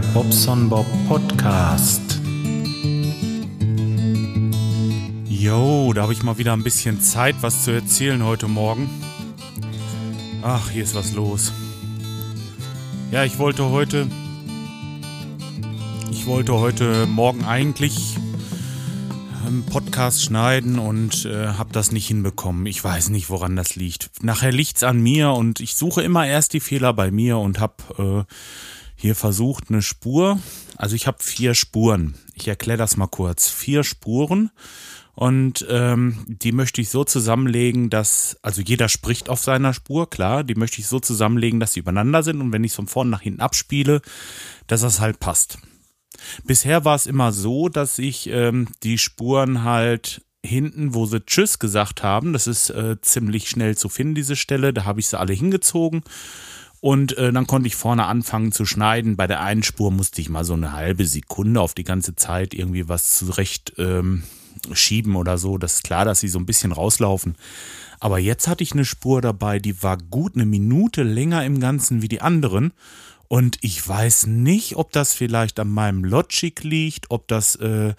Bobson Bob Podcast. Yo, da habe ich mal wieder ein bisschen Zeit, was zu erzählen heute Morgen. Ach, hier ist was los. Ja, ich wollte heute. Ich wollte heute Morgen eigentlich einen Podcast schneiden und äh, habe das nicht hinbekommen. Ich weiß nicht, woran das liegt. Nachher liegt's an mir und ich suche immer erst die Fehler bei mir und habe äh, hier versucht eine Spur. Also ich habe vier Spuren. Ich erkläre das mal kurz. Vier Spuren und ähm, die möchte ich so zusammenlegen, dass, also jeder spricht auf seiner Spur, klar, die möchte ich so zusammenlegen, dass sie übereinander sind und wenn ich es von vorn nach hinten abspiele, dass das halt passt. Bisher war es immer so, dass ich ähm, die Spuren halt hinten, wo sie Tschüss gesagt haben, das ist äh, ziemlich schnell zu finden, diese Stelle, da habe ich sie alle hingezogen. Und äh, dann konnte ich vorne anfangen zu schneiden. Bei der einen Spur musste ich mal so eine halbe Sekunde auf die ganze Zeit irgendwie was zurecht ähm, schieben oder so. Das ist klar, dass sie so ein bisschen rauslaufen. Aber jetzt hatte ich eine Spur dabei, die war gut eine Minute länger im Ganzen wie die anderen. Und ich weiß nicht, ob das vielleicht an meinem Logic liegt, ob das äh,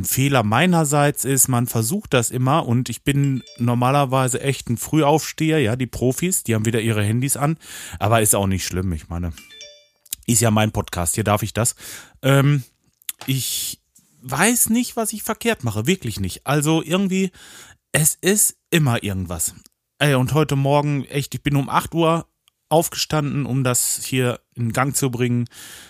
ein Fehler meinerseits ist. Man versucht das immer und ich bin normalerweise echt ein Frühaufsteher, ja, die Profis, die haben wieder ihre Handys an, aber ist auch nicht schlimm, ich meine. Ist ja mein Podcast, hier darf ich das. Ähm, ich weiß nicht, was ich verkehrt mache, wirklich nicht. Also irgendwie, es ist immer irgendwas. Ey, und heute Morgen, echt, ich bin um 8 Uhr aufgestanden, um das hier in Gang zu bringen,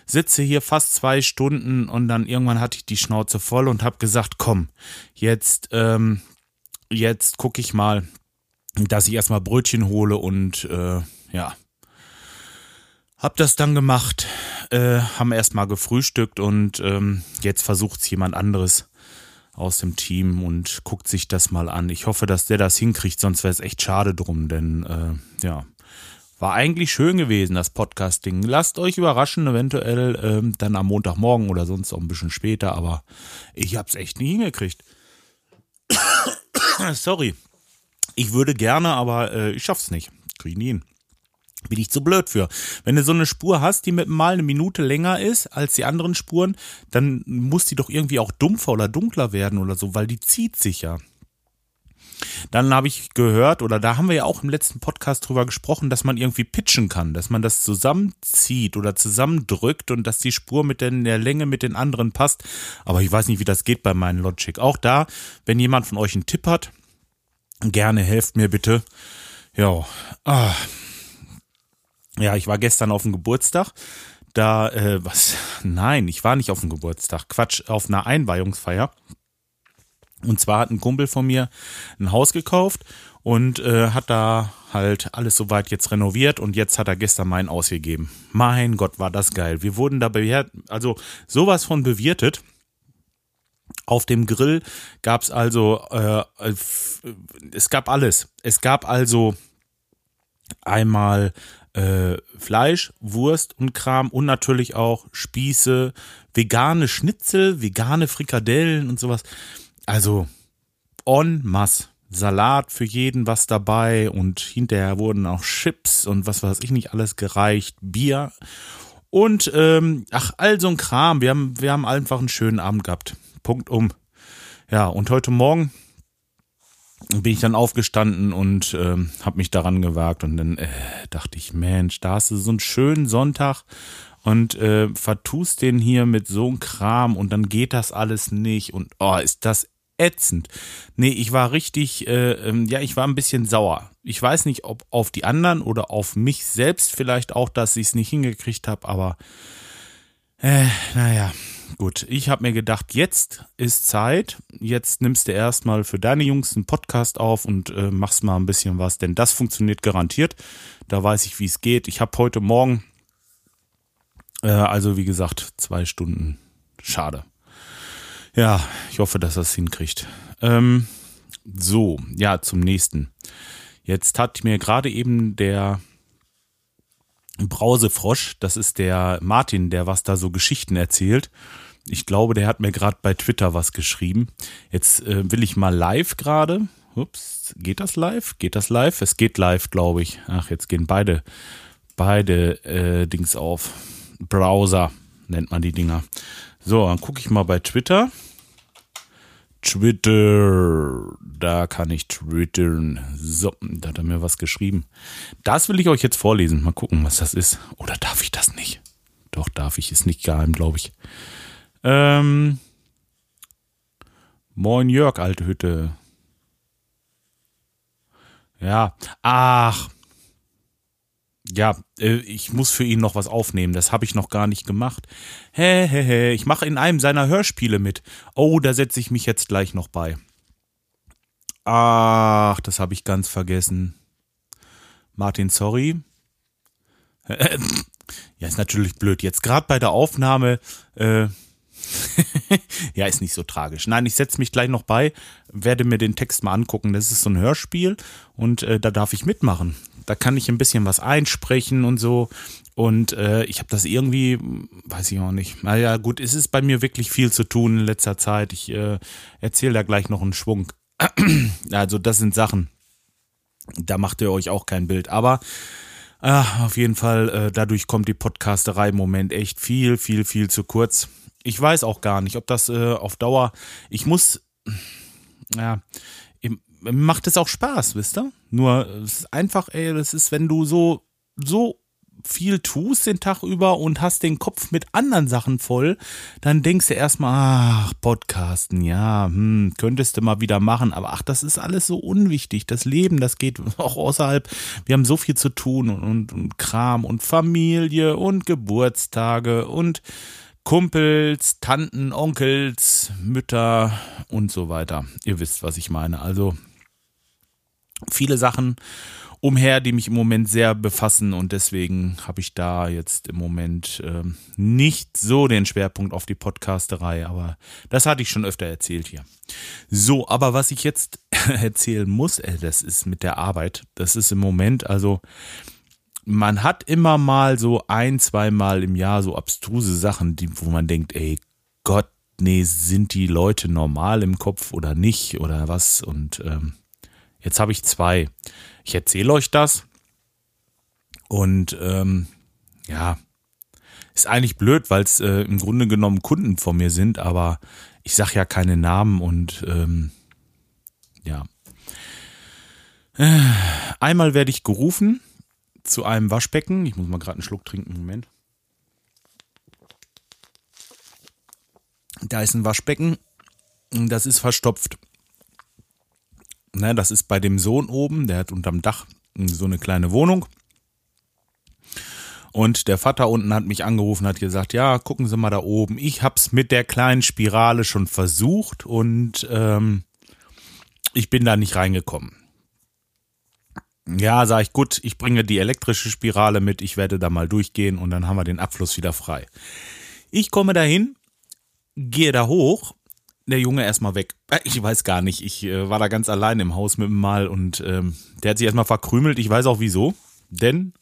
sitze hier fast zwei Stunden und dann irgendwann hatte ich die Schnauze voll und habe gesagt, komm, jetzt, ähm, jetzt gucke ich mal, dass ich erstmal Brötchen hole und äh, ja, hab das dann gemacht, äh, haben erstmal gefrühstückt und ähm, jetzt versucht es jemand anderes aus dem Team und guckt sich das mal an. Ich hoffe, dass der das hinkriegt, sonst wäre es echt schade drum, denn äh, ja, war eigentlich schön gewesen, das Podcasting. Lasst euch überraschen, eventuell ähm, dann am Montagmorgen oder sonst auch ein bisschen später, aber ich hab's echt nie hingekriegt. Sorry. Ich würde gerne, aber äh, ich schaff's nicht. Krieg ich nie hin. Bin ich zu blöd für. Wenn du so eine Spur hast, die mit mal eine Minute länger ist als die anderen Spuren, dann muss die doch irgendwie auch dumpfer oder dunkler werden oder so, weil die zieht sich ja. Dann habe ich gehört, oder da haben wir ja auch im letzten Podcast drüber gesprochen, dass man irgendwie pitchen kann, dass man das zusammenzieht oder zusammendrückt und dass die Spur mit der, der Länge mit den anderen passt. Aber ich weiß nicht, wie das geht bei meinen Logic. Auch da, wenn jemand von euch einen Tipp hat, gerne helft mir bitte. Ja, ah. ja, ich war gestern auf dem Geburtstag. Da, äh, was? Nein, ich war nicht auf dem Geburtstag. Quatsch, auf einer Einweihungsfeier. Und zwar hat ein Kumpel von mir ein Haus gekauft und äh, hat da halt alles soweit jetzt renoviert und jetzt hat er gestern meinen ausgegeben. Mein Gott, war das geil. Wir wurden da bewährt, also sowas von bewirtet. Auf dem Grill gab es also, äh, es gab alles. Es gab also einmal äh, Fleisch, Wurst und Kram und natürlich auch Spieße, vegane Schnitzel, vegane Frikadellen und sowas. Also en masse. Salat für jeden was dabei und hinterher wurden auch Chips und was weiß ich nicht alles gereicht, Bier und ähm, ach all so ein Kram. Wir haben wir haben einfach einen schönen Abend gehabt. Punkt um. Ja und heute Morgen bin ich dann aufgestanden und ähm, habe mich daran gewagt und dann äh, dachte ich Mensch, da hast du so einen schönen Sonntag und äh, vertust den hier mit so einem Kram und dann geht das alles nicht und oh, ist das ätzend. Nee, ich war richtig, äh, ähm, ja, ich war ein bisschen sauer. Ich weiß nicht, ob auf die anderen oder auf mich selbst vielleicht auch, dass ich es nicht hingekriegt habe, aber äh, naja, gut. Ich habe mir gedacht, jetzt ist Zeit. Jetzt nimmst du erstmal für deine Jungs einen Podcast auf und äh, machst mal ein bisschen was, denn das funktioniert garantiert. Da weiß ich, wie es geht. Ich habe heute Morgen, äh, also wie gesagt, zwei Stunden. Schade. Ja, ich hoffe, dass er es hinkriegt. Ähm, so, ja, zum nächsten. Jetzt hat mir gerade eben der Brausefrosch, das ist der Martin, der was da so Geschichten erzählt. Ich glaube, der hat mir gerade bei Twitter was geschrieben. Jetzt äh, will ich mal live gerade. Ups, geht das live? Geht das live? Es geht live, glaube ich. Ach, jetzt gehen beide, beide äh, Dings auf. Browser. nennt man die Dinger. So, dann gucke ich mal bei Twitter. Twitter, da kann ich twittern. So, da hat er mir was geschrieben. Das will ich euch jetzt vorlesen. Mal gucken, was das ist. Oder darf ich das nicht? Doch, darf ich. Ist nicht geheim, glaube ich. Ähm. Moin Jörg, alte Hütte. Ja. Ach. Ja, äh, ich muss für ihn noch was aufnehmen. Das habe ich noch gar nicht gemacht. Hä, hä, hä. Ich mache in einem seiner Hörspiele mit. Oh, da setze ich mich jetzt gleich noch bei. Ach, das habe ich ganz vergessen. Martin, sorry. ja, ist natürlich blöd. Jetzt gerade bei der Aufnahme. Äh, ja, ist nicht so tragisch. Nein, ich setze mich gleich noch bei, werde mir den Text mal angucken. Das ist so ein Hörspiel und äh, da darf ich mitmachen. Da kann ich ein bisschen was einsprechen und so. Und äh, ich habe das irgendwie, weiß ich auch nicht. Naja, gut, es ist bei mir wirklich viel zu tun in letzter Zeit. Ich äh, erzähle da gleich noch einen Schwung. also, das sind Sachen. Da macht ihr euch auch kein Bild. Aber äh, auf jeden Fall, äh, dadurch kommt die Podcasterei im Moment echt viel, viel, viel zu kurz. Ich weiß auch gar nicht, ob das äh, auf Dauer. Ich muss. Ja, macht es auch Spaß, wisst ihr? Nur es ist einfach, ey, das ist, wenn du so, so viel tust den Tag über und hast den Kopf mit anderen Sachen voll, dann denkst du erstmal, ach, Podcasten, ja, hm, könntest du mal wieder machen, aber ach, das ist alles so unwichtig. Das Leben, das geht auch außerhalb. Wir haben so viel zu tun und, und, und Kram und Familie und Geburtstage und Kumpels, Tanten, Onkels, Mütter und so weiter. Ihr wisst, was ich meine. Also viele Sachen umher, die mich im Moment sehr befassen und deswegen habe ich da jetzt im Moment äh, nicht so den Schwerpunkt auf die Podcasterei, aber das hatte ich schon öfter erzählt hier. So, aber was ich jetzt erzählen muss, äh, das ist mit der Arbeit, das ist im Moment, also man hat immer mal so ein, zweimal im Jahr so abstruse Sachen, die, wo man denkt, ey Gott, nee, sind die Leute normal im Kopf oder nicht oder was und ähm, Jetzt habe ich zwei. Ich erzähle euch das. Und ähm, ja, ist eigentlich blöd, weil es äh, im Grunde genommen Kunden von mir sind, aber ich sage ja keine Namen und ähm, ja. Äh, einmal werde ich gerufen zu einem Waschbecken. Ich muss mal gerade einen Schluck trinken. Moment. Da ist ein Waschbecken. Das ist verstopft. Ne, das ist bei dem Sohn oben, der hat unterm Dach so eine kleine Wohnung. Und der Vater unten hat mich angerufen, hat gesagt, ja, gucken Sie mal da oben. Ich hab's mit der kleinen Spirale schon versucht und ähm, ich bin da nicht reingekommen. Ja, sag ich, gut, ich bringe die elektrische Spirale mit, ich werde da mal durchgehen und dann haben wir den Abfluss wieder frei. Ich komme dahin, gehe da hoch der Junge erstmal weg. Äh, ich weiß gar nicht. Ich äh, war da ganz allein im Haus mit dem Mal und ähm, der hat sich erstmal verkrümelt. Ich weiß auch wieso. Denn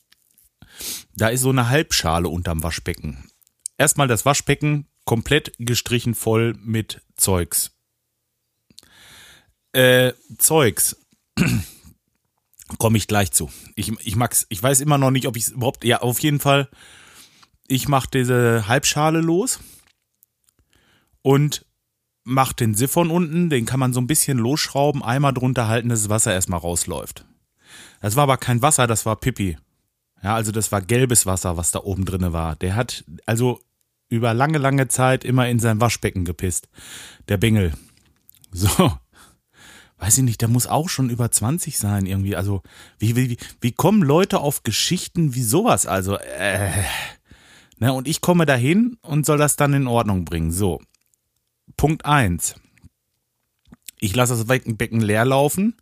da ist so eine Halbschale unterm Waschbecken. Erstmal das Waschbecken komplett gestrichen voll mit Zeugs. Äh, Zeugs. Komme ich gleich zu. Ich, ich mag's, ich weiß immer noch nicht, ob ich es überhaupt. Ja, auf jeden Fall. Ich mache diese Halbschale los und macht den Siphon unten, den kann man so ein bisschen losschrauben, einmal drunter halten, dass das Wasser erstmal rausläuft. Das war aber kein Wasser, das war Pipi. Ja, also das war gelbes Wasser, was da oben drinne war. Der hat also über lange, lange Zeit immer in sein Waschbecken gepisst. Der Bengel. So. Weiß ich nicht, der muss auch schon über 20 sein irgendwie. Also, wie, wie, wie kommen Leute auf Geschichten wie sowas? Also, äh. Ne, und ich komme dahin und soll das dann in Ordnung bringen. So. Punkt 1. Ich lasse das Becken leer laufen,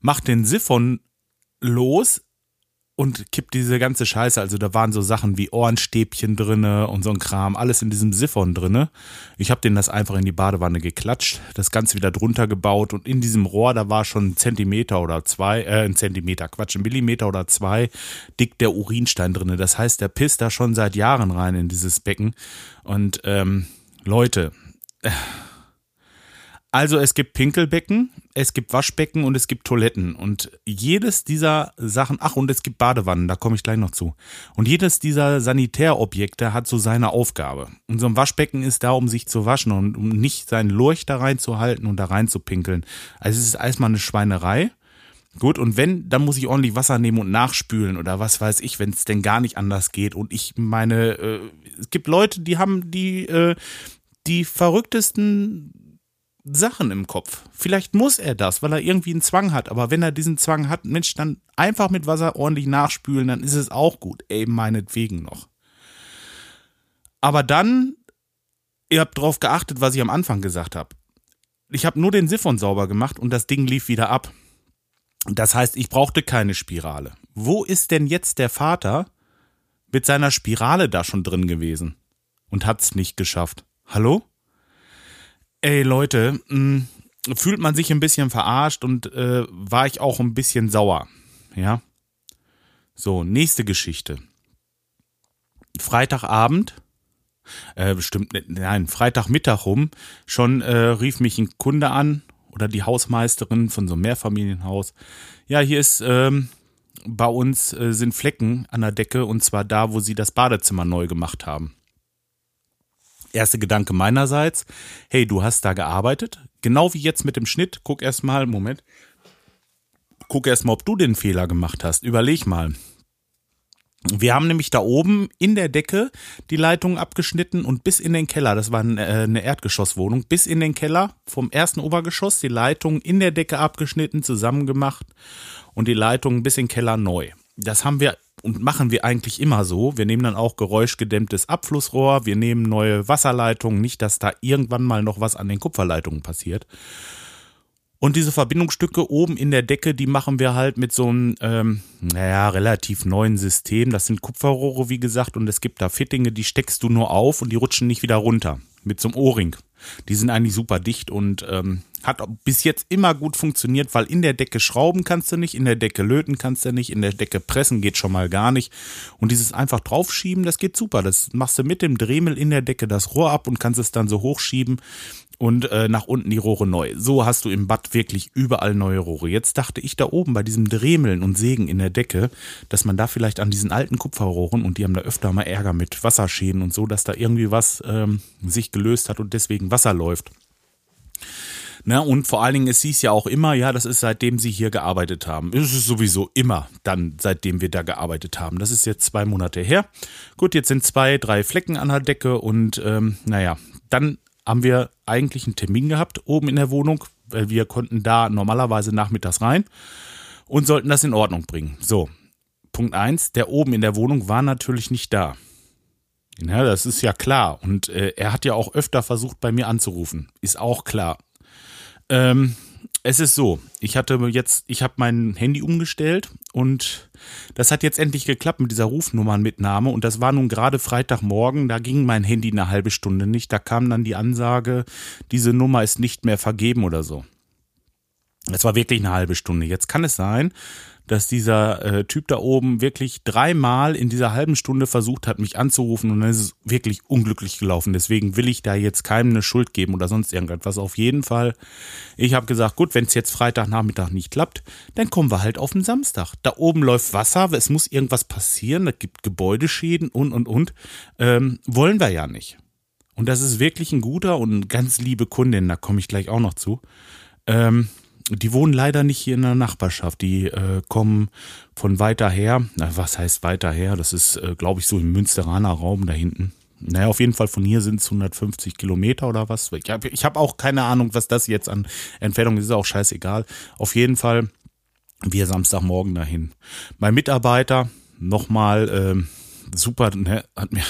mach den Siphon los und kipp diese ganze Scheiße. Also da waren so Sachen wie Ohrenstäbchen drinne und so ein Kram, alles in diesem Siphon drinne. Ich habe den das einfach in die Badewanne geklatscht, das Ganze wieder drunter gebaut und in diesem Rohr, da war schon ein Zentimeter oder zwei, äh, ein Zentimeter, Quatsch, ein Millimeter oder zwei dick der Urinstein drinne. Das heißt, der pisst da schon seit Jahren rein in dieses Becken. Und ähm, Leute, Also es gibt Pinkelbecken, es gibt Waschbecken und es gibt Toiletten. Und jedes dieser Sachen, ach, und es gibt Badewannen, da komme ich gleich noch zu. Und jedes dieser Sanitärobjekte hat so seine Aufgabe. Und so ein Waschbecken ist da, um sich zu waschen und um nicht seinen Lurch da reinzuhalten und da rein zu pinkeln. Also es ist erstmal eine Schweinerei. Gut, und wenn, dann muss ich ordentlich Wasser nehmen und nachspülen oder was weiß ich, wenn es denn gar nicht anders geht. Und ich meine, äh, es gibt Leute, die haben die, äh, die verrücktesten Sachen im Kopf. Vielleicht muss er das, weil er irgendwie einen Zwang hat. Aber wenn er diesen Zwang hat, Mensch, dann einfach mit Wasser ordentlich nachspülen, dann ist es auch gut. Ey, meinetwegen noch. Aber dann, ihr habt drauf geachtet, was ich am Anfang gesagt habe. Ich habe nur den Siphon sauber gemacht und das Ding lief wieder ab. Das heißt, ich brauchte keine Spirale. Wo ist denn jetzt der Vater mit seiner Spirale da schon drin gewesen und hat's nicht geschafft? Hallo? Ey Leute, mh, hm, fühlt man sich ein bisschen verarscht und äh, war ich auch ein bisschen sauer. Ja. So, nächste Geschichte. Freitagabend, äh, bestimmt, nein, Freitagmittag rum, schon äh, rief mich ein Kunde an oder die Hausmeisterin von so einem Mehrfamilienhaus. Ja, hier ist, ähm, bei uns äh, sind Flecken an der Decke und zwar da, wo sie das Badezimmer neu gemacht haben erste Gedanke meinerseits, hey, du hast da gearbeitet, genau wie jetzt mit dem Schnitt, guck erstmal, Moment, guck erstmal, ob du den Fehler gemacht hast, überleg mal. Wir haben nämlich da oben in der Decke die Leitung abgeschnitten und bis in den Keller, das war äh, eine Erdgeschosswohnung, bis in den Keller vom ersten Obergeschoss die Leitung in der Decke abgeschnitten, zusammengemacht und die Leitung bis in den Keller neu. Das haben wir und machen wir eigentlich immer so. Wir nehmen dann auch geräuschgedämmtes Abflussrohr, wir nehmen neue Wasserleitungen, nicht, dass da irgendwann mal noch was an den Kupferleitungen passiert. Und diese Verbindungsstücke oben in der Decke, die machen wir halt mit so einem, ähm, naja, relativ neuen System. Das sind Kupferrohre, wie gesagt, und es gibt da Fittinge, die steckst du nur auf und die rutschen nicht wieder runter. Mit so einem Ohrring. Die sind eigentlich super dicht und ähm, hat bis jetzt immer gut funktioniert, weil in der Decke schrauben kannst du nicht, in der Decke löten kannst du nicht, in der Decke pressen geht schon mal gar nicht. Und dieses einfach draufschieben, das geht super. Das machst du mit dem Dremel in der Decke das Rohr ab und kannst es dann so hochschieben und äh, nach unten die Rohre neu. So hast du im Bad wirklich überall neue Rohre. Jetzt dachte ich da oben bei diesem Dremeln und Sägen in der Decke, dass man da vielleicht an diesen alten Kupferrohren und die haben da öfter mal Ärger mit Wasserschäden und so, dass da irgendwie was ähm, sich gelöst hat und deswegen Wasser läuft. Ne, und vor allen Dingen, es hieß ja auch immer, ja, das ist seitdem sie hier gearbeitet haben. Es ist sowieso immer dann, seitdem wir da gearbeitet haben. Das ist jetzt zwei Monate her. Gut, jetzt sind zwei, drei Flecken an der Decke und ähm, naja, dann haben wir eigentlich einen Termin gehabt oben in der Wohnung, weil wir konnten da normalerweise nachmittags rein und sollten das in Ordnung bringen. So, Punkt eins: der oben in der Wohnung war natürlich nicht da. Ja, das ist ja klar. Und äh, er hat ja auch öfter versucht, bei mir anzurufen. Ist auch klar. Ähm, es ist so, ich hatte jetzt, ich habe mein Handy umgestellt und das hat jetzt endlich geklappt mit dieser Rufnummernmitnahme und das war nun gerade Freitagmorgen, da ging mein Handy eine halbe Stunde nicht, da kam dann die Ansage, diese Nummer ist nicht mehr vergeben oder so. Es war wirklich eine halbe Stunde. Jetzt kann es sein, dass dieser äh, Typ da oben wirklich dreimal in dieser halben Stunde versucht hat, mich anzurufen und dann ist es wirklich unglücklich gelaufen. Deswegen will ich da jetzt keinem eine Schuld geben oder sonst irgendetwas. Auf jeden Fall, ich habe gesagt, gut, wenn es jetzt Freitagnachmittag nicht klappt, dann kommen wir halt auf den Samstag. Da oben läuft Wasser, es muss irgendwas passieren, da gibt Gebäudeschäden und, und, und. Ähm, wollen wir ja nicht. Und das ist wirklich ein guter und ganz liebe Kundin, da komme ich gleich auch noch zu. Ähm, die wohnen leider nicht hier in der Nachbarschaft. Die äh, kommen von weiter her. Na, was heißt weiter her? Das ist, äh, glaube ich, so im Münsteraner Raum da hinten. Naja, auf jeden Fall von hier sind es 150 Kilometer oder was. Ich habe ich hab auch keine Ahnung, was das jetzt an Entfernung ist. Ist auch scheißegal. Auf jeden Fall wir Samstagmorgen dahin. Mein Mitarbeiter nochmal ähm, super, ne, hat mir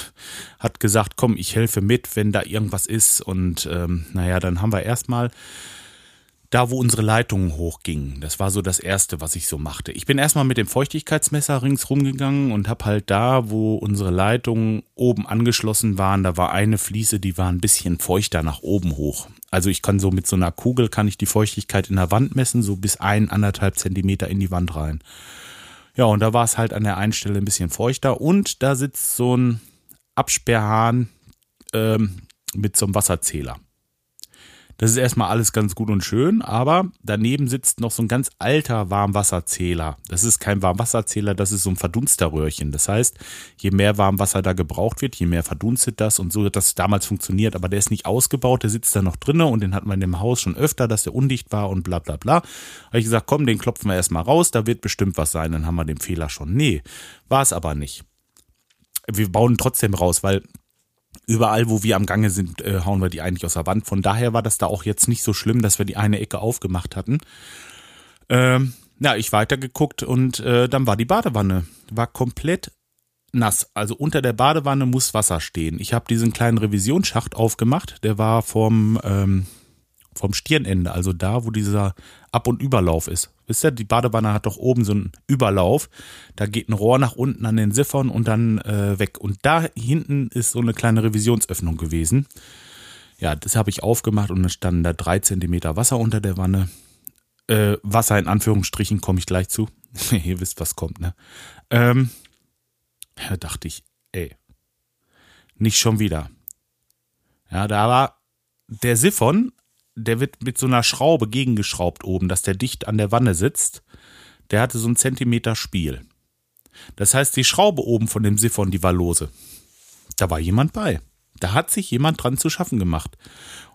hat gesagt, komm, ich helfe mit, wenn da irgendwas ist. Und ähm, naja, dann haben wir erstmal da, wo unsere Leitungen hochgingen. Das war so das Erste, was ich so machte. Ich bin erstmal mit dem Feuchtigkeitsmesser ringsrum gegangen und habe halt da, wo unsere Leitungen oben angeschlossen waren, da war eine Fliese, die war ein bisschen feuchter nach oben hoch. Also ich kann so mit so einer Kugel, kann ich die Feuchtigkeit in der Wand messen, so bis ein, anderthalb Zentimeter in die Wand rein. Ja, und da war es halt an der einen Stelle ein bisschen feuchter und da sitzt so ein Absperrhahn ähm, mit so einem Wasserzähler Das ist erstmal alles ganz gut und schön, aber daneben sitzt noch so ein ganz alter Warmwasserzähler. Das ist kein Warmwasserzähler, das ist so ein Verdunsterröhrchen. Das heißt, je mehr Warmwasser da gebraucht wird, je mehr verdunstet das und so hat das damals funktioniert. Aber der ist nicht ausgebaut, der sitzt da noch drinnen und den hatten wir in dem Haus schon öfter, dass der undicht war und bla bla bla. Habe ich gesagt, komm, den klopfen wir erstmal raus, da wird bestimmt was sein, dann haben wir den Fehler schon. Nee, war es aber nicht. Wir bauen trotzdem raus, weil überall, wo wir am Gange sind, äh, hauen wir die eigentlich aus der Wand. Von daher war das da auch jetzt nicht so schlimm, dass wir die eine Ecke aufgemacht hatten. Ähm, ja, ich weitergeguckt und äh, dann war die Badewanne. War komplett nass. Also unter der Badewanne muss Wasser stehen. Ich habe diesen kleinen Revisionsschacht aufgemacht. Der war vom, ähm, vom Stirnende, also da, wo dieser Ab- und Überlauf ist. Wisst ihr, die Badewanne hat doch oben so einen Überlauf. Da geht ein Rohr nach unten an den Siphon und dann äh, weg. Und da hinten ist so eine kleine Revisionsöffnung gewesen. Ja, das habe ich aufgemacht und dann standen da drei Zentimeter Wasser unter der Wanne. Äh, Wasser in Anführungsstrichen komme ich gleich zu. Ihr wisst, was kommt, ne? Ähm, da dachte ich, ey, nicht schon wieder. Ja, da war der Siphon der wird mit so einer Schraube gegengeschraubt oben, dass der dicht an der Wanne sitzt. Der hatte so einen Zentimeter Spiel. Das heißt, die Schraube oben von dem Siphon, die war lose. Da war jemand bei. Da hat sich jemand dran zu schaffen gemacht.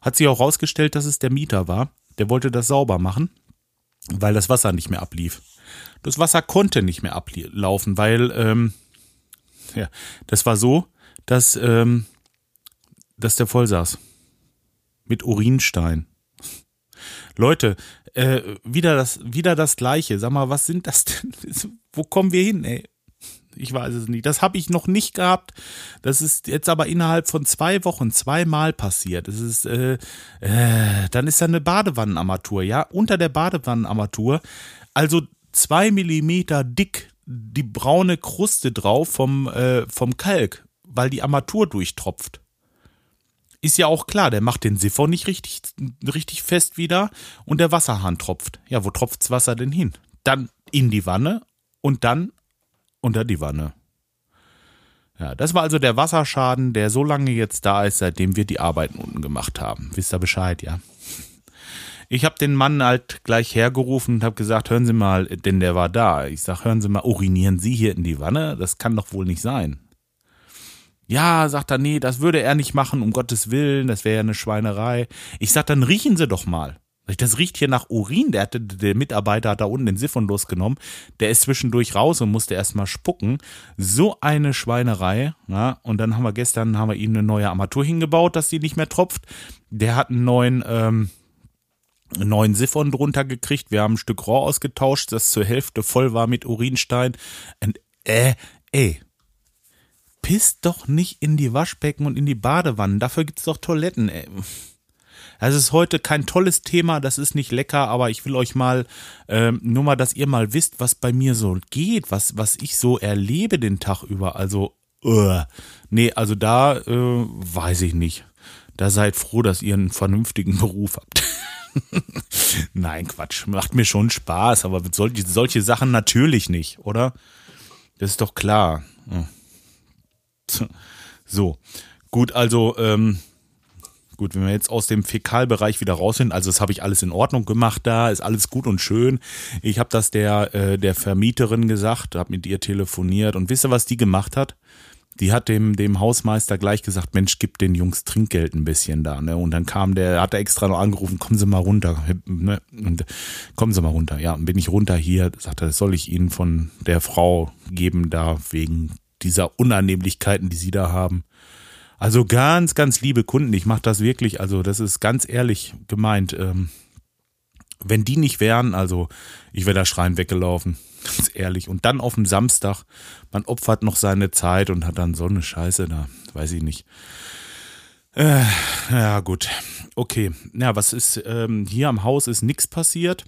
Hat sich auch rausgestellt, dass es der Mieter war. Der wollte das sauber machen, weil das Wasser nicht mehr ablief. Das Wasser konnte nicht mehr ablaufen, weil ähm, ja, das war so, dass, ähm, dass der voll saß. Mit Urinstein. Leute, äh, wieder das, wieder das Gleiche. Sag mal, was sind das denn? Wo kommen wir hin, ey? Ich weiß es nicht. Das habe ich noch nicht gehabt. Das ist jetzt aber innerhalb von zwei Wochen zweimal passiert. Das ist, äh, äh, dann ist da eine Badewannenarmatur, ja, unter der Badewannenarmatur. Also zwei Millimeter dick die braune Kruste drauf vom, äh, vom Kalk, weil die Armatur durchtropft ist ja auch klar, der macht den Siphon nicht richtig, richtig fest wieder und der Wasserhahn tropft. Ja, wo tropft's Wasser denn hin? Dann in die Wanne und dann unter die Wanne. Ja, das war also der Wasserschaden, der so lange jetzt da ist, seitdem wir die Arbeiten unten gemacht haben. Wisst ihr Bescheid, ja? Ich habe den Mann halt gleich hergerufen und habe gesagt, hören Sie mal, denn der war da. Ich sag, hören Sie mal, urinieren Sie hier in die Wanne? Das kann doch wohl nicht sein. Ja, sagt er, nee, das würde er nicht machen, um Gottes Willen, das wäre ja eine Schweinerei. Ich sag, dann riechen Sie doch mal. Das riecht hier nach Urin. Der, hatte, der Mitarbeiter hat da unten den Siphon losgenommen. Der ist zwischendurch raus und musste erstmal spucken. So eine Schweinerei. Ja, und dann haben wir gestern haben wir ihm eine neue Armatur hingebaut, dass die nicht mehr tropft. Der hat einen neuen, ähm, einen neuen Siphon drunter gekriegt. Wir haben ein Stück Rohr ausgetauscht, das zur Hälfte voll war mit Urinstein. Und äh, ey, pisst doch nicht in die Waschbecken und in die Badewannen. Dafür gibt's doch Toiletten, ey. Das ist heute kein tolles Thema, das ist nicht lecker, aber ich will euch mal, ähm, nur mal, dass ihr mal wisst, was bei mir so geht, was, was ich so erlebe den Tag über. Also, uh, nee, also da äh, weiß ich nicht. Da seid froh, dass ihr einen vernünftigen Beruf habt. Nein, Quatsch, macht mir schon Spaß, aber solche, solche Sachen natürlich nicht, oder? Das ist doch klar. Hm. So, gut, also, ähm, gut, wenn wir jetzt aus dem Fäkalbereich wieder raus sind, also das habe ich alles in Ordnung gemacht da, ist alles gut und schön. Ich habe das der, äh, der Vermieterin gesagt, habe mit ihr telefoniert und wisst ihr, was die gemacht hat? Die hat dem, dem Hausmeister gleich gesagt, Mensch, gib den Jungs Trinkgeld ein bisschen da, ne? Und dann kam der, hat er extra noch angerufen, kommen Sie mal runter, ne? Und kommen Sie mal runter. Ja, und bin ich runter hier, sagt er, das soll ich Ihnen von der Frau geben, da wegen dieser Unannehmlichkeiten, die sie da haben. Also ganz, ganz liebe Kunden, ich mache das wirklich, also das ist ganz ehrlich gemeint. Ähm, wenn die nicht wären, also ich wäre da schreien weggelaufen, ganz ehrlich. Und dann auf dem Samstag, man opfert noch seine Zeit und hat dann so eine Scheiße da, weiß ich nicht. Äh, ja, gut. Okay. Ja, was ist, ähm, hier am Haus ist nichts passiert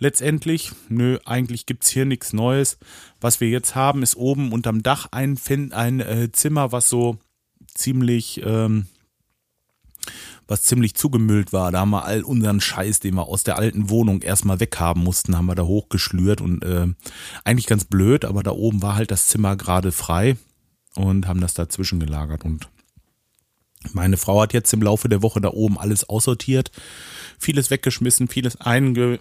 letztendlich. Nö, eigentlich gibt's hier nichts Neues. Was wir jetzt haben, ist oben unterm Dach ein, ein äh, Zimmer, was so ziemlich, ähm, was ziemlich zugemüllt war. Da haben wir all unseren Scheiß, den wir aus der alten Wohnung erstmal weghaben mussten, haben wir da hochgeschlürt und äh, eigentlich ganz blöd, aber da oben war halt das Zimmer gerade frei und haben das dazwischen gelagert und Meine Frau hat jetzt im Laufe der Woche da oben alles aussortiert, vieles weggeschmissen, vieles einge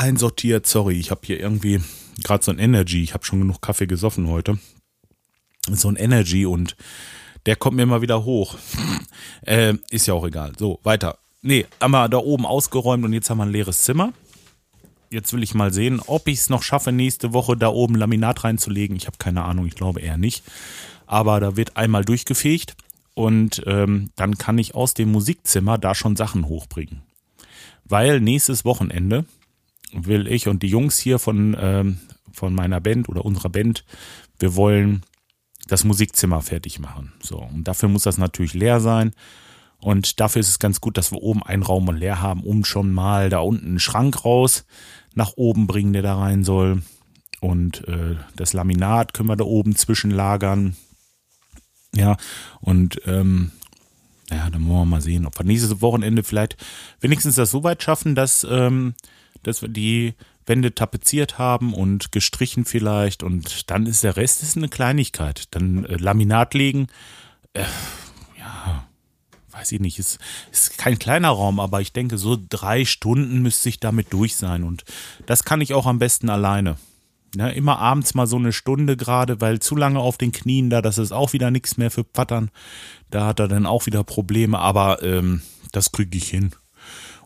einsortiert. Sorry, ich habe hier irgendwie gerade so ein Energy. Ich habe schon genug Kaffee gesoffen heute. So ein Energy und der kommt mir immer wieder hoch. äh, ist ja auch egal. So, weiter. Nee, wir da oben ausgeräumt und jetzt haben wir ein leeres Zimmer. Jetzt will ich mal sehen, ob ich es noch schaffe, nächste Woche da oben Laminat reinzulegen. Ich habe keine Ahnung, ich glaube eher nicht. Aber da wird einmal durchgefegt und ähm, dann kann ich aus dem Musikzimmer da schon Sachen hochbringen. Weil nächstes Wochenende will ich und die Jungs hier von, ähm, von meiner Band oder unserer Band, wir wollen das Musikzimmer fertig machen. So, und dafür muss das natürlich leer sein. Und dafür ist es ganz gut, dass wir oben einen Raum und leer haben, um schon mal da unten einen Schrank raus nach oben bringen, der da rein soll. Und äh, das Laminat können wir da oben zwischenlagern. Ja, und ähm, ja, dann wollen wir mal sehen, ob wir nächstes Wochenende vielleicht wenigstens das so weit schaffen, dass, ähm, dass wir die Wände tapeziert haben und gestrichen vielleicht und dann ist der Rest ist eine Kleinigkeit. Dann äh, Laminat legen, äh, ja, weiß ich nicht, ist, ist kein kleiner Raum, aber ich denke, so drei Stunden müsste ich damit durch sein und das kann ich auch am besten alleine. Ja, immer abends mal so eine Stunde gerade, weil zu lange auf den Knien da, das ist auch wieder nichts mehr für Pattern. Da hat er dann auch wieder Probleme, aber ähm, das kriege ich hin.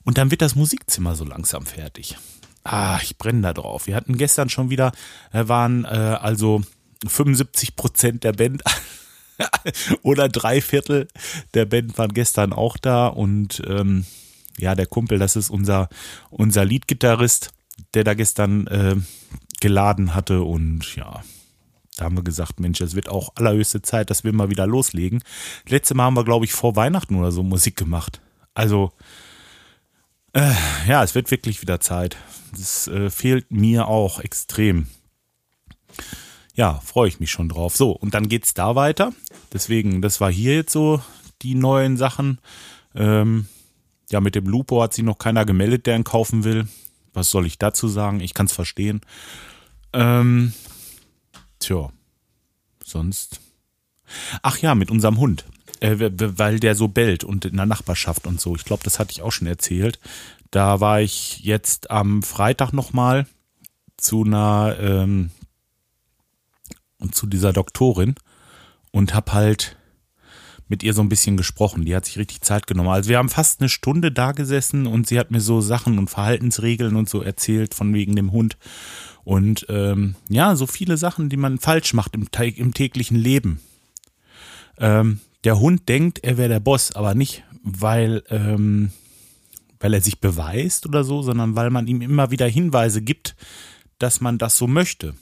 Und dann wird das Musikzimmer so langsam fertig. Ah, ich brenne da drauf. Wir hatten gestern schon wieder, äh, waren äh, also 75 Prozent der Band oder drei Viertel der Band waren gestern auch da und ähm, ja, der Kumpel, das ist unser, unser Leadgitarrist, der da gestern äh, geladen hatte und ja, da haben wir gesagt, Mensch, es wird auch allerhöchste Zeit, dass wir mal wieder loslegen. Letzte Mal haben wir, glaube ich, vor Weihnachten oder so Musik gemacht. Also, äh, ja, es wird wirklich wieder Zeit. Das äh, fehlt mir auch extrem. Ja, freue ich mich schon drauf. So, und dann geht's da weiter. Deswegen, das war hier jetzt so die neuen Sachen. Ähm, ja, mit dem Lupo hat sich noch keiner gemeldet, der ihn kaufen will. Was soll ich dazu sagen? Ich kann es verstehen. Ähm, tja, sonst. Ach ja, mit unserem Hund. Äh, weil der so bellt und in der Nachbarschaft und so. Ich glaube, das hatte ich auch schon erzählt. Da war ich jetzt am Freitag nochmal zu einer, ähm, zu dieser Doktorin und hab halt mit ihr so ein bisschen gesprochen. Die hat sich richtig Zeit genommen. Also wir haben fast eine Stunde da gesessen und sie hat mir so Sachen und Verhaltensregeln und so erzählt von wegen dem Hund. Und ähm, ja, so viele Sachen, die man falsch macht im, im täglichen Leben. Ähm, der Hund denkt, er wäre der Boss, aber nicht, weil, ähm, weil er sich beweist oder so, sondern weil man ihm immer wieder Hinweise gibt, dass man das so möchte.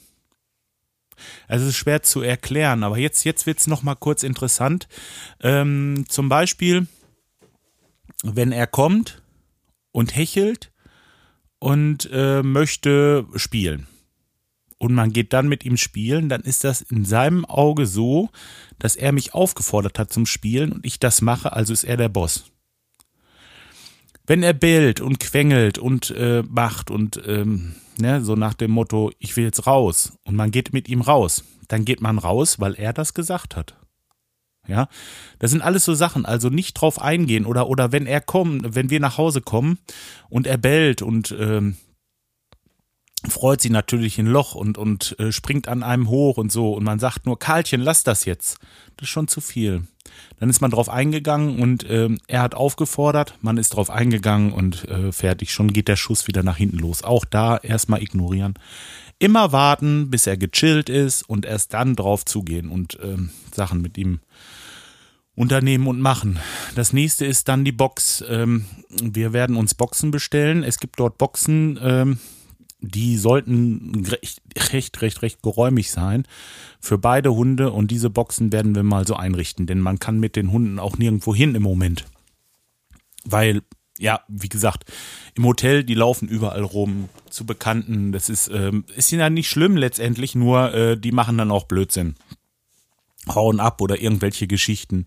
Also es ist schwer zu erklären, aber jetzt, jetzt wird es nochmal kurz interessant. Ähm, zum Beispiel, wenn er kommt und hechelt und äh, möchte spielen und man geht dann mit ihm spielen, dann ist das in seinem Auge so, dass er mich aufgefordert hat zum Spielen und ich das mache, also ist er der Boss. Wenn er bellt und quengelt und äh, macht und ähm, ne, so nach dem Motto, ich will jetzt raus und man geht mit ihm raus, dann geht man raus, weil er das gesagt hat. Ja, das sind alles so Sachen, also nicht drauf eingehen oder oder wenn er kommt, wenn wir nach Hause kommen und er bellt und ähm, freut sie natürlich ein Loch und, und äh, springt an einem hoch und so. Und man sagt nur, Karlchen, lass das jetzt. Das ist schon zu viel. Dann ist man drauf eingegangen und äh, er hat aufgefordert, man ist drauf eingegangen und äh, fertig. Schon geht der Schuss wieder nach hinten los. Auch da erstmal ignorieren. Immer warten, bis er gechillt ist und erst dann drauf zugehen und äh, Sachen mit ihm unternehmen und machen. Das nächste ist dann die Box. Ähm, wir werden uns Boxen bestellen. Es gibt dort Boxen. Ähm, die sollten recht, recht, recht, recht geräumig sein für beide Hunde und diese Boxen werden wir mal so einrichten, denn man kann mit den Hunden auch nirgendwo hin im Moment. Weil, ja, wie gesagt, im Hotel, die laufen überall rum zu Bekannten. Das ist, ähm, ist ja nicht schlimm letztendlich, nur äh, die machen dann auch Blödsinn. Hauen ab oder irgendwelche Geschichten.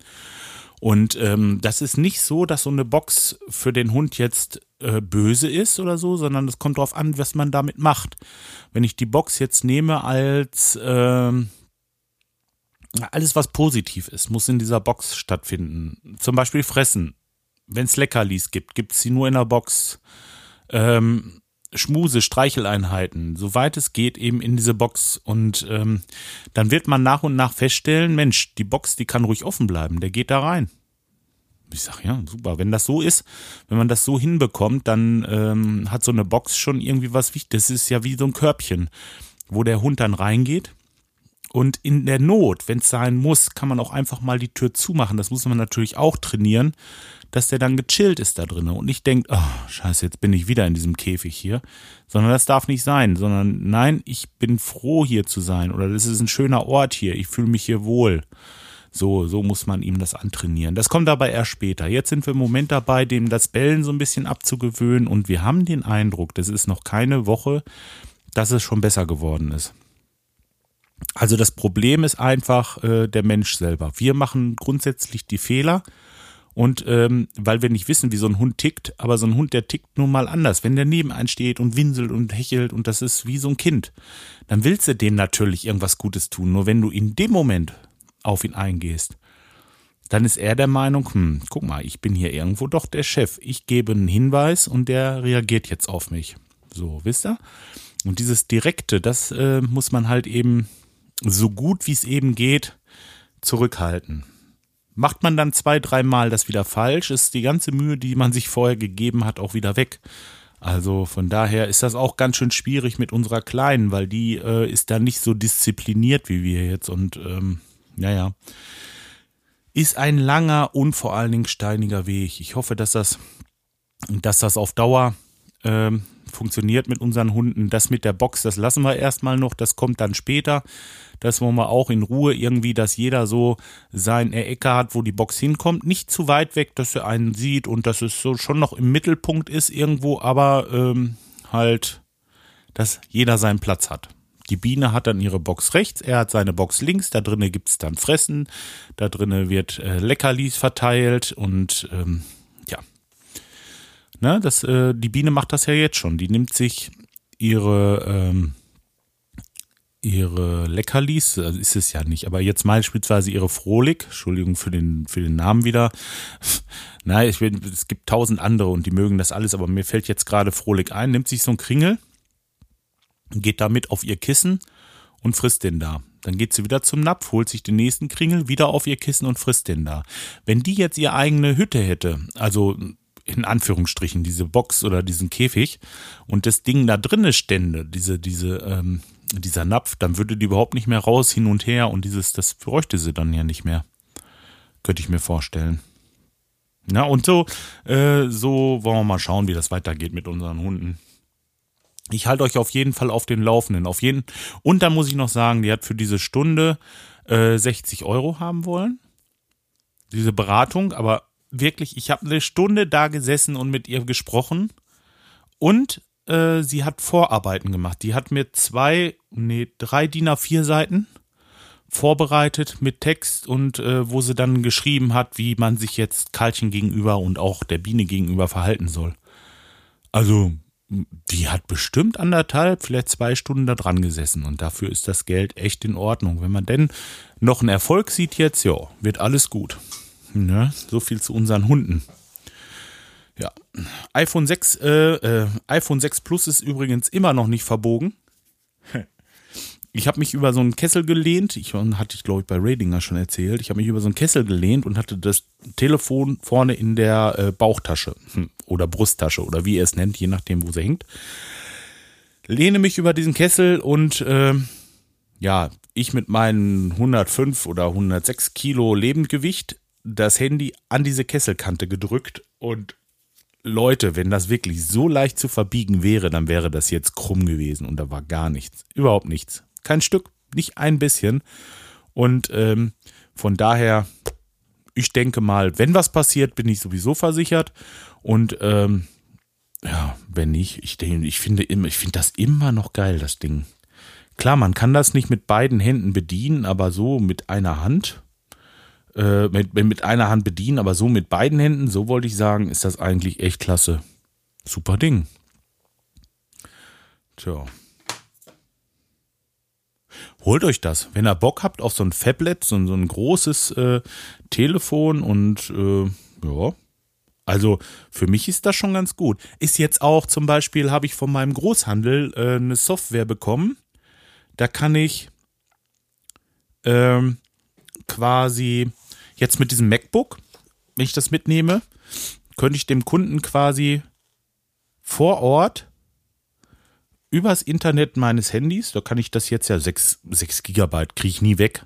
Und ähm, das ist nicht so, dass so eine Box für den Hund jetzt äh, böse ist oder so, sondern es kommt darauf an, was man damit macht. Wenn ich die Box jetzt nehme als, äh, alles, was positiv ist, muss in dieser Box stattfinden. Zum Beispiel fressen. Wenn es Leckerlis gibt, gibt es sie nur in der Box. Ähm, Schmuse, Streicheleinheiten, soweit es geht, eben in diese Box. Und ähm, dann wird man nach und nach feststellen, Mensch, die Box, die kann ruhig offen bleiben, der geht da rein. Ich sag ja, super. Wenn das so ist, wenn man das so hinbekommt, dann ähm, hat so eine Box schon irgendwie was Wichtiges. Das ist ja wie so ein Körbchen, wo der Hund dann reingeht und in der Not, wenn es sein muss, kann man auch einfach mal die Tür zumachen. Das muss man natürlich auch trainieren, dass der dann gechillt ist da drinnen und nicht denkt, oh, scheiße, jetzt bin ich wieder in diesem Käfig hier. Sondern das darf nicht sein, sondern nein, ich bin froh hier zu sein oder das ist ein schöner Ort hier, ich fühle mich hier wohl. So, so muss man ihm das antrainieren. Das kommt aber erst später. Jetzt sind wir im Moment dabei, dem das Bellen so ein bisschen abzugewöhnen und wir haben den Eindruck, das ist noch keine Woche, dass es schon besser geworden ist. Also das Problem ist einfach äh, der Mensch selber. Wir machen grundsätzlich die Fehler und ähm, weil wir nicht wissen, wie so ein Hund tickt, aber so ein Hund, der tickt nun mal anders. Wenn der neben einen steht und winselt und hechelt und das ist wie so ein Kind, dann willst du dem natürlich irgendwas Gutes tun. Nur wenn du in dem Moment auf ihn eingehst, dann ist er der Meinung, hm, guck mal, ich bin hier irgendwo doch der Chef. Ich gebe einen Hinweis und der reagiert jetzt auf mich. So, wisst ihr? Und dieses Direkte, das äh, muss man halt eben so gut wie es eben geht zurückhalten. Macht man dann zwei, dreimal das wieder falsch, ist die ganze Mühe, die man sich vorher gegeben hat, auch wieder weg. Also von daher ist das auch ganz schön schwierig mit unserer Kleinen, weil die äh, ist da nicht so diszipliniert wie wir jetzt und ähm, naja, ist ein langer und vor allen Dingen steiniger Weg. Ich hoffe, dass das, dass das auf Dauer ähm, funktioniert mit unseren Hunden. Das mit der Box, das lassen wir erstmal noch, das kommt dann später. Das wollen wir auch in Ruhe irgendwie, dass jeder so sein Ecke hat, wo die Box hinkommt. Nicht zu weit weg, dass er einen sieht und dass es so schon noch im Mittelpunkt ist irgendwo, aber ähm, halt, dass jeder seinen Platz hat. Die Biene hat dann ihre Box rechts, er hat seine Box links, da drinnen gibt es dann Fressen, da drinnen wird äh, Leckerlis verteilt und ähm, Ne, das, äh, die Biene macht das ja jetzt schon. Die nimmt sich ihre, ähm, ihre Leckerlis, also ist es ja nicht, aber jetzt beispielsweise ihre Frohlig, Entschuldigung für den, für den Namen wieder. Nein, ich will, es gibt tausend andere und die mögen das alles, aber mir fällt jetzt gerade Frohlig ein, nimmt sich so einen Kringel, geht damit auf ihr Kissen und frisst den da. Dann geht sie wieder zum Napf, holt sich den nächsten Kringel, wieder auf ihr Kissen und frisst den da. Wenn die jetzt ihre eigene Hütte hätte, also in Anführungsstrichen diese Box oder diesen Käfig und das Ding da drinne stände, diese, diese, ähm, dieser Napf, dann würde die überhaupt nicht mehr raus, hin und her und dieses, das bräuchte sie dann ja nicht mehr. Könnte ich mir vorstellen. Na, und so, äh, so wollen wir mal schauen, wie das weitergeht mit unseren Hunden. Ich halte euch auf jeden Fall auf den Laufenden. Auf jeden, und dann muss ich noch sagen, die hat für diese Stunde äh, 60 Euro haben wollen. Diese Beratung, aber wirklich, ich habe eine Stunde da gesessen und mit ihr gesprochen und äh, sie hat Vorarbeiten gemacht. Die hat mir zwei, nee, drei DIN A4 Seiten vorbereitet mit Text und äh, wo sie dann geschrieben hat, wie man sich jetzt Karlchen gegenüber und auch der Biene gegenüber verhalten soll. Also, die hat bestimmt anderthalb, vielleicht zwei Stunden da dran gesessen und dafür ist das Geld echt in Ordnung. Wenn man denn noch einen Erfolg sieht jetzt, ja, wird alles gut. Ne? So viel zu unseren Hunden. Ja, iPhone 6, äh, äh, iPhone 6 Plus ist übrigens immer noch nicht verbogen. Ich habe mich über so einen Kessel gelehnt. Ich hatte ich glaube ich bei Radinger schon erzählt. Ich habe mich über so einen Kessel gelehnt und hatte das Telefon vorne in der äh, Bauchtasche hm, oder Brusttasche oder wie ihr es nennt, je nachdem, wo sie hängt. Lehne mich über diesen Kessel und äh, ja, ich mit meinen 105 oder 106 Kilo Lebendgewicht das Handy an diese Kesselkante gedrückt und Leute, wenn das wirklich so leicht zu verbiegen wäre, dann wäre das jetzt krumm gewesen und da war gar nichts, überhaupt nichts, kein Stück, nicht ein bisschen und ähm, von daher, ich denke mal, wenn was passiert, bin ich sowieso versichert und ähm, ja, wenn nicht, ich denke, ich finde immer, ich finde das immer noch geil, das Ding. Klar, man kann das nicht mit beiden Händen bedienen, aber so mit einer Hand, äh, mit, mit einer Hand bedienen, aber so mit beiden Händen, so wollte ich sagen, ist das eigentlich echt klasse. Super Ding. Tja. Holt euch das. Wenn ihr Bock habt auf so ein Fablet, so, ein, so ein großes äh, Telefon und äh, ja, also für mich ist das schon ganz gut. Ist jetzt auch zum Beispiel, habe ich von meinem Großhandel äh, eine Software bekommen. Da kann ich ähm, quasi jetzt mit diesem MacBook, wenn ich das mitnehme, könnte ich dem Kunden quasi vor Ort übers Internet meines Handys, da kann ich das jetzt ja 6, 6 Gigabyte, kriege ich nie weg.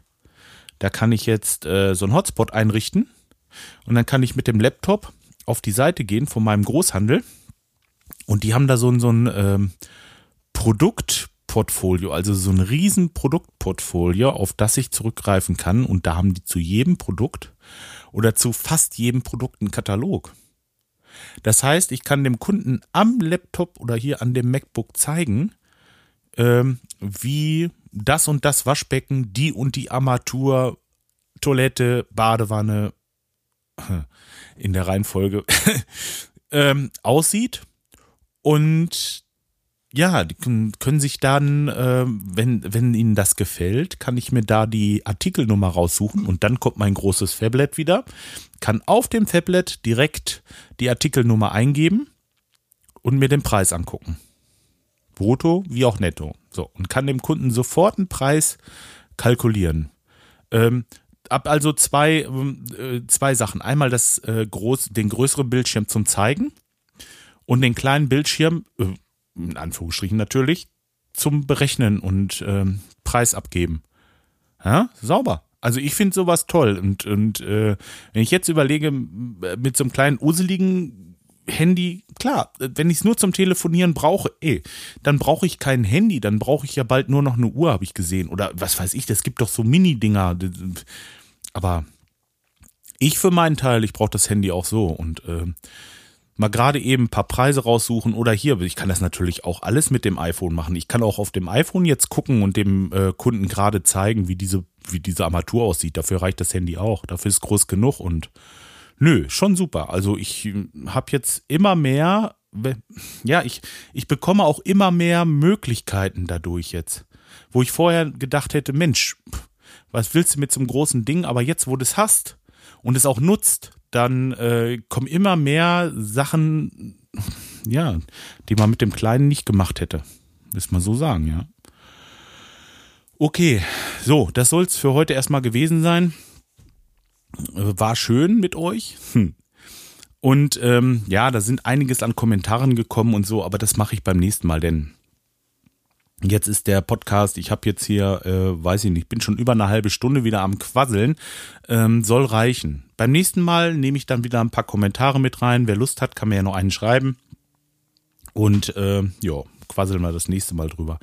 Da kann ich jetzt äh, so einen Hotspot einrichten und dann kann ich mit dem Laptop auf die Seite gehen von meinem Großhandel und die haben da so ein, so ein ähm, Produktportfolio, also so ein riesen Produktportfolio, auf das ich zurückgreifen kann und da haben die zu jedem Produkt oder zu fast jedem Produkt einen Katalog. Das heißt, ich kann dem Kunden am Laptop oder hier an dem MacBook zeigen, ähm, wie das und das Waschbecken, die und die Armatur, Toilette, Badewanne in der Reihenfolge ähm, aussieht. Und ja, die können sich dann, äh, wenn, wenn ihnen das gefällt, kann ich mir da die Artikelnummer raussuchen und dann kommt mein großes Fablet wieder, kann auf dem Fablet direkt die Artikelnummer eingeben und mir den Preis angucken. Brutto wie auch netto. So, und kann dem Kunden sofort einen Preis kalkulieren. Ähm, ab also zwei, äh, zwei Sachen. Einmal das, äh, groß, den größeren Bildschirm zum Zeigen und den kleinen Bildschirm, äh, in Anführungsstrichen natürlich, zum Berechnen und ähm, Preis abgeben. Ja, sauber. Also ich finde sowas toll. Und, und äh, wenn ich jetzt überlege, mit so einem kleinen useligen Handy, klar, wenn ich es nur zum Telefonieren brauche, ey, dann brauche ich kein Handy, dann brauche ich ja bald nur noch eine Uhr, habe ich gesehen. Oder was weiß ich, das gibt doch so Mini-Dinger. Aber ich für meinen Teil, ich brauche das Handy auch so. Und äh, mal gerade eben ein paar Preise raussuchen oder hier, ich kann das natürlich auch alles mit dem iPhone machen. Ich kann auch auf dem iPhone jetzt gucken und dem äh, Kunden gerade zeigen, wie diese, wie diese Armatur aussieht. Dafür reicht das Handy auch. Dafür ist groß genug und nö, schon super. Also ich äh, habe jetzt immer mehr, ja, ich, ich bekomme auch immer mehr Möglichkeiten dadurch jetzt. Wo ich vorher gedacht hätte, Mensch, was willst du mit so einem großen Ding? Aber jetzt, wo du es hast und es auch nutzt, dann äh, kommen immer mehr Sachen, ja, die man mit dem Kleinen nicht gemacht hätte. Muss man so sagen, ja. Okay, so, das soll es für heute erstmal gewesen sein. War schön mit euch. Hm. Und ähm, ja, da sind einiges an Kommentaren gekommen und so, aber das mache ich beim nächsten Mal, denn Jetzt ist der Podcast, ich habe jetzt hier, äh, weiß ich nicht, bin schon über eine halbe Stunde wieder am Quasseln, ähm, soll reichen. Beim nächsten Mal nehme ich dann wieder ein paar Kommentare mit rein. Wer Lust hat, kann mir ja noch einen schreiben. Und äh, ja, quasseln wir das nächste Mal drüber.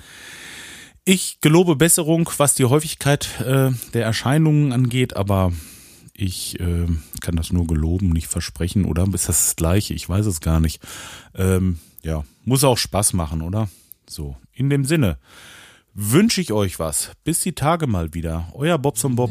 Ich gelobe Besserung, was die Häufigkeit äh, der Erscheinungen angeht, aber ich äh, kann das nur geloben, nicht versprechen, oder? Ist das das Gleiche? Ich weiß es gar nicht. Ähm, ja, muss auch Spaß machen, oder? So, in dem Sinne wünsche ich euch was. Bis die Tage mal wieder. Euer Bobson Bob.